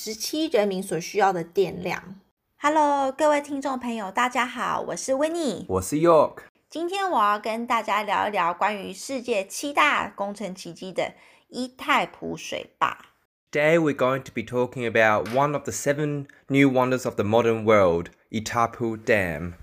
十七人民所需要的电量。Hello，各位听众朋友，大家好，我是 Winnie，我是 York。今天我要跟大家聊一聊关于世界七大工程奇迹的伊泰普水坝。Today we're going to be talking about one of the seven new wonders of the modern world, Itapu Dam.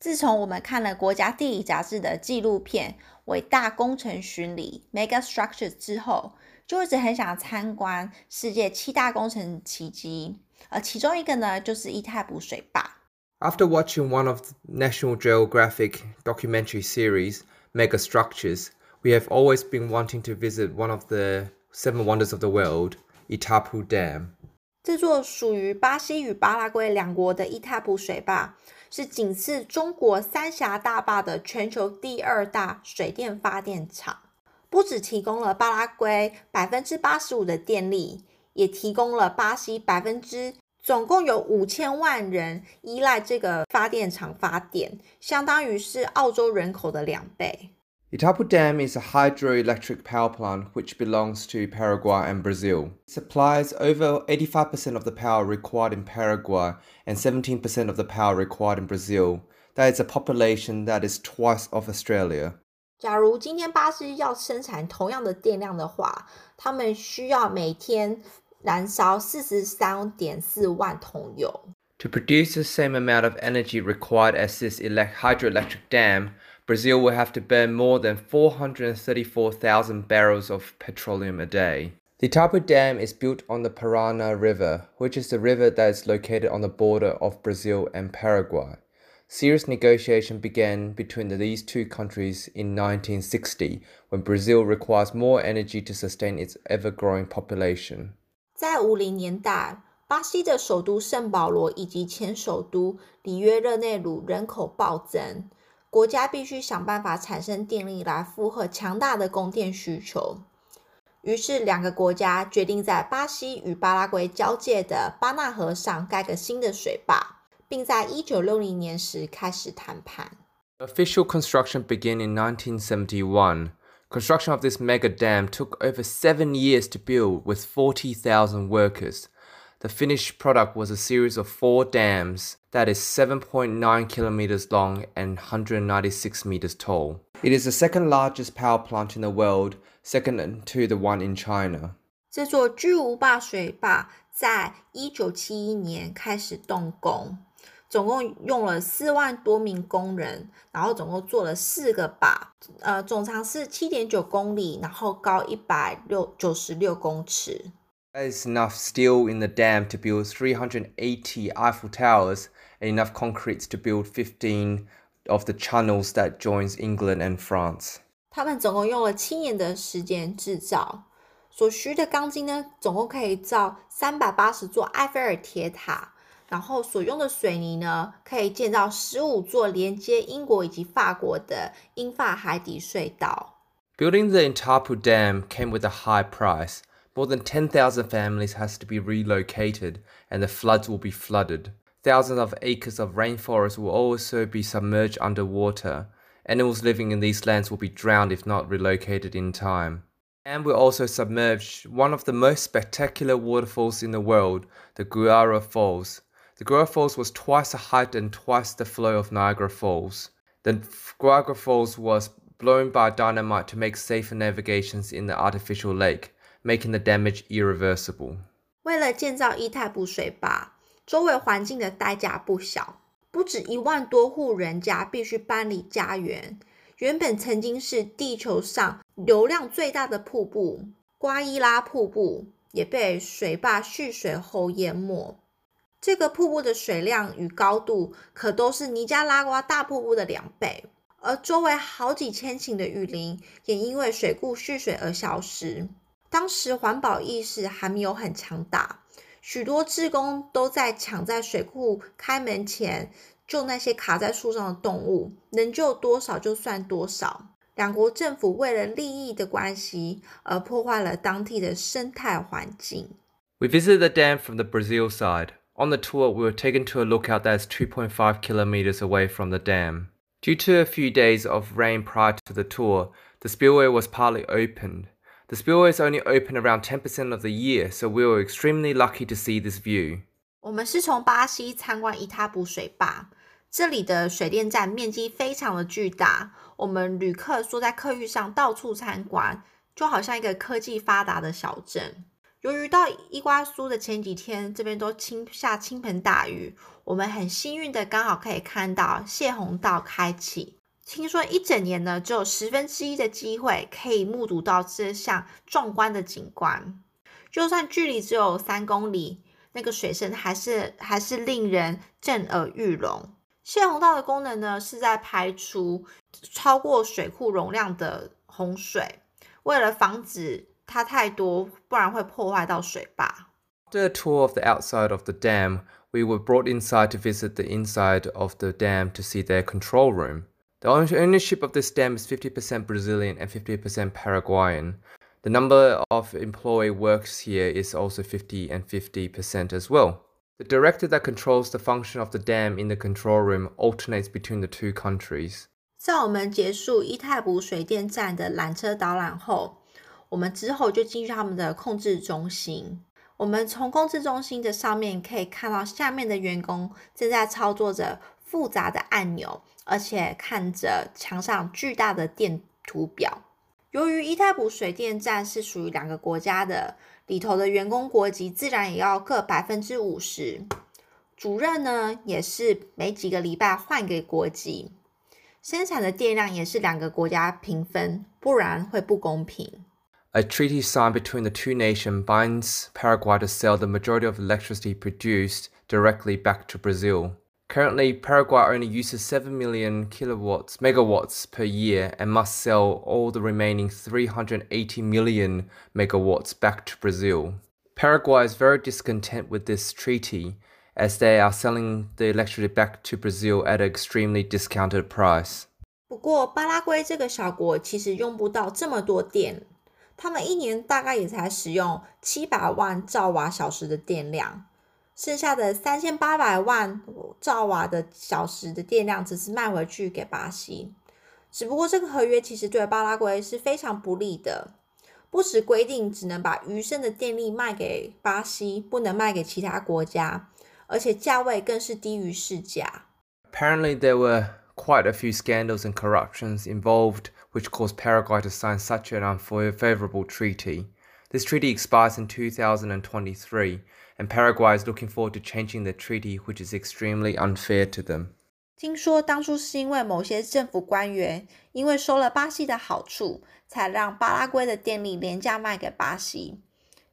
自从我们看了国家地理杂志的纪录片《伟大工程巡礼》（Mega Structures） 之后，就一直很想参观世界七大工程奇迹。而其中一个呢，就是伊泰普水坝。After watching one of the National Geographic documentary series, Mega Structures, we have always been wanting to visit one of the seven wonders of the world, Itapu Dam. 这座属于巴西与巴拉圭两国的伊塔普水坝，是仅次中国三峡大坝的全球第二大水电发电厂。不只提供了巴拉圭百分之八十五的电力，也提供了巴西百分之总共有五千万人依赖这个发电厂发电，相当于是澳洲人口的两倍。Itaipu Dam is a hydroelectric power plant which belongs to Paraguay and Brazil. It supplies over 85% of the power required in Paraguay and 17% of the power required in Brazil. That is a population that is twice of Australia. 假如今天巴西要生产同样的电量的话，他们需要每天燃烧四十三点四万桶油。To produce the same amount of energy required as this hydroelectric dam, Brazil will have to burn more than 434,000 barrels of petroleum a day. The Itaipu Dam is built on the Parana River, which is the river that is located on the border of Brazil and Paraguay. Serious negotiation began between these two countries in 1960 when Brazil requires more energy to sustain its ever-growing population. 在五零年代，巴西的首都圣保罗以及前首都里约热内卢人口暴增。国家必须想办法产生电力来负荷强大的供电需求。于是，两个国家决定在巴西与巴拉圭交界的巴纳河上盖个新的水坝，并在一九六零年时开始谈判。Official construction began in 1971. Construction of this mega dam took over seven years to build, with 40,000 workers. The finished product was a series of four dams that is 7.9 kilometers long and 196 meters tall. It is the second largest power plant in the world, second to the one in China. 这座巨无霸水坝在一九七一年开始动工， 总共用了四万多名工人，然后总共做了四个坝，呃，总长是七点九公里，然后高一百六九十六公尺。there is enough steel in the dam to build 380 Eiffel Towers and enough concrete to build 15 of the channels that joins England and France. 他们总共用了七年的时间制造，所需的钢筋呢，总共可以造三百八十座埃菲尔铁塔，然后所用的水泥呢，可以建造十五座连接英国以及法国的英法海底隧道。Building the Itaipu Dam came with a high price. More than 10,000 families has to be relocated, and the floods will be flooded. Thousands of acres of rainforest will also be submerged underwater. Animals living in these lands will be drowned if not relocated in time. And will also submerge one of the most spectacular waterfalls in the world, the Guaíra Falls. The Guaíra Falls was twice the height and twice the flow of Niagara Falls. The Niagara Falls was blown by dynamite to make safer navigations in the artificial lake, making the damage irreversible. 为了建造伊泰普水坝，周围环境的代价不小，不止一万多户人家必须搬离家园。原本曾经是地球上流量最大的瀑布——瓜伊拉瀑布，也被水坝蓄水后淹没。这个瀑布的水量与高度可都是尼加拉瓜大瀑布的两倍，而周围好几千顷的雨林也因为水库蓄水而消失。当时环保意识还没有很强大，许多志工都在抢在水库开门前救那些卡在树上的动物，能救多少就算多少。两国政府为了利益的关系而破坏了当地的生态环境。We visited the dam from the Brazil side. On the tour, we were taken to a lookout that is 2.5 kilometers away from the dam. Due to a few days of rain prior to the tour, the spillway was partly opened. The spillway is only open around 10% of the year, so we were extremely lucky to see this view. 我们是从巴西参观伊塔布水坝，这里的水电站面积非常的巨大，我们旅客坐在客运上到处参观，就好像一个科技发达的小镇。 由于到伊瓜苏的前几天，这边都倾下倾盆大雨，我们很幸运的刚好可以看到泄洪道开启。听说一整年呢，只有十分之一的机会可以目睹到这项壮观的景观。就算距离只有三公里，那个水声还是还是令人震耳欲聋。泄洪道的功能呢，是在排除超过水库容量的洪水，为了防止它太多，不然会破坏到水坝。After a tour of the outside of the dam, we were brought inside to visit the inside of the dam to see their control room. The ownership of this dam is 50% Brazilian and 50% Paraguayan. The number of employee works here is also 50 and 50% as well. The director that controls the function of the dam in the control room alternates between the two countries. 在我们结束伊泰普水电站的缆车导览后， 我们之后就进去他们的控制中心。我们从控制中心的上面可以看到下面的员工正在操作着复杂的按钮，而且看着墙上巨大的电图表。由于伊泰普水电站是属于两个国家的，里头的员工国籍自然也要各百分之五十。主任呢，也是每几个礼拜换个国籍。生产的电量也是两个国家平分，不然会不公平。A treaty signed between the two nations binds Paraguay to sell the majority of electricity produced directly back to Brazil. Currently, Paraguay only uses 7 million kilowatts megawatts per year and must sell all the remaining 380 million megawatts back to Brazil. Paraguay is very discontent with this treaty as they are selling the electricity back to Brazil at an extremely discounted price. 不过，巴拉圭这个小国其实用不到这么多电， 他们一年大概也才使用七百万兆瓦小时的电量。剩下的三千八百万兆瓦的小时的电量只是卖回去给巴西，只不过这个合约其实对巴拉圭是非常不利的，不只规定只能把余剩的电力卖给巴西，不能卖给其他国家，而且价位更是低于市价。Apparently, there were quite a few scandals and corruptions involved, which caused Paraguay to sign such an unfavorable treaty. This treaty expires in 2023 and Paraguay is looking forward to changing the treaty, which is extremely unfair to them. 听说当初是因为某些政府官员因为收了巴西的好处，才让巴拉圭的电力廉价卖给巴西。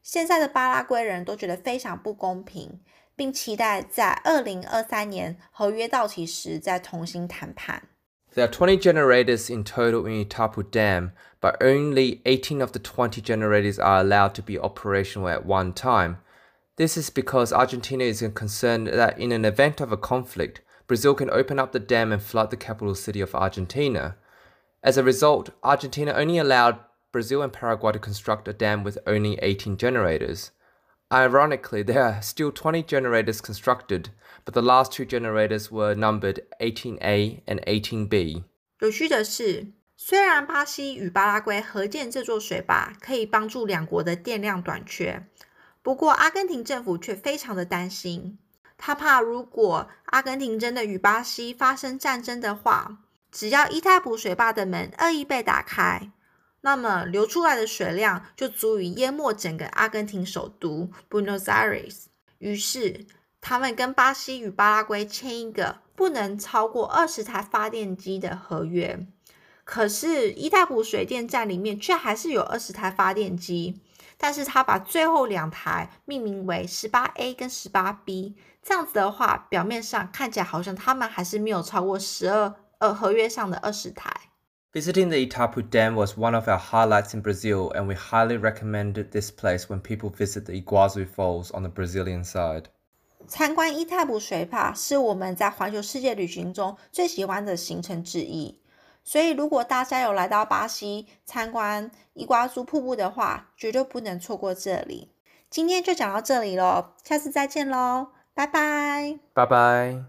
现在的巴拉圭人都觉得非常不公平，并期待在二零二三年合约到期时再重新谈判。 There are 20 generators in total in Itaipu Dam, but only 18 of the 20 generators are allowed to be operational at one time. This is because Argentina is concerned that in an event of a conflict, Brazil can open up the dam and flood the capital city of Argentina. As a result, Argentina only allowed Brazil and Paraguay to construct a dam with only 18 generators. Ironically, there are still 20 generators constructed, but the last two generators were numbered 18A and 18B. 有趣的是，虽然巴西与巴拉圭合建这座水坝可以帮助两国的电量短缺，不过，阿根廷政府却非常的担心，他怕如果阿根廷真的与巴西发生战争的话，只要伊泰普水坝的门恶意被打开，那么流出来的水量就足以淹没整个阿根廷首都 Buenos Aires。于是，他们跟巴西与巴拉圭签一个不能超过二十台发电机的合约。可是，伊泰普水电站里面却还是有二十台发电机。但是他把最后两台命名为十八 A 跟十八 B，这样子的话，表面上看起来好像他们还是没有超过十二呃合约上的二十台。Visiting the Itaipu Dam was one of our highlights in Brazil, and we highly recommend this place when people visit the Iguazu Falls on the Brazilian side. 参观伊塔普水坝是我们在环球世界旅行中最喜欢的行程之一，所以如果大家有来到巴西参观伊瓜苏瀑布的话，绝对不能错过这里。今天就讲到这里喽，下次再见喽，拜拜，拜拜。